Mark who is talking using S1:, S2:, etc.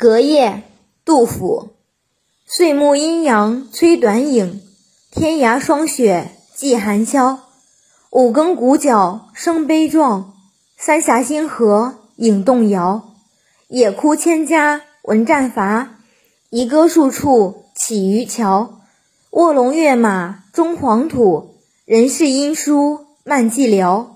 S1: 隔夜，杜甫。岁暮阴阳催短影，天涯霜雪霁寒宵。五更鼓角声悲壮，三峡星河影动摇。野哭千家闻战伐，遗歌数处起渔樵。卧龙跃马终黄土，人事音书漫寂寥。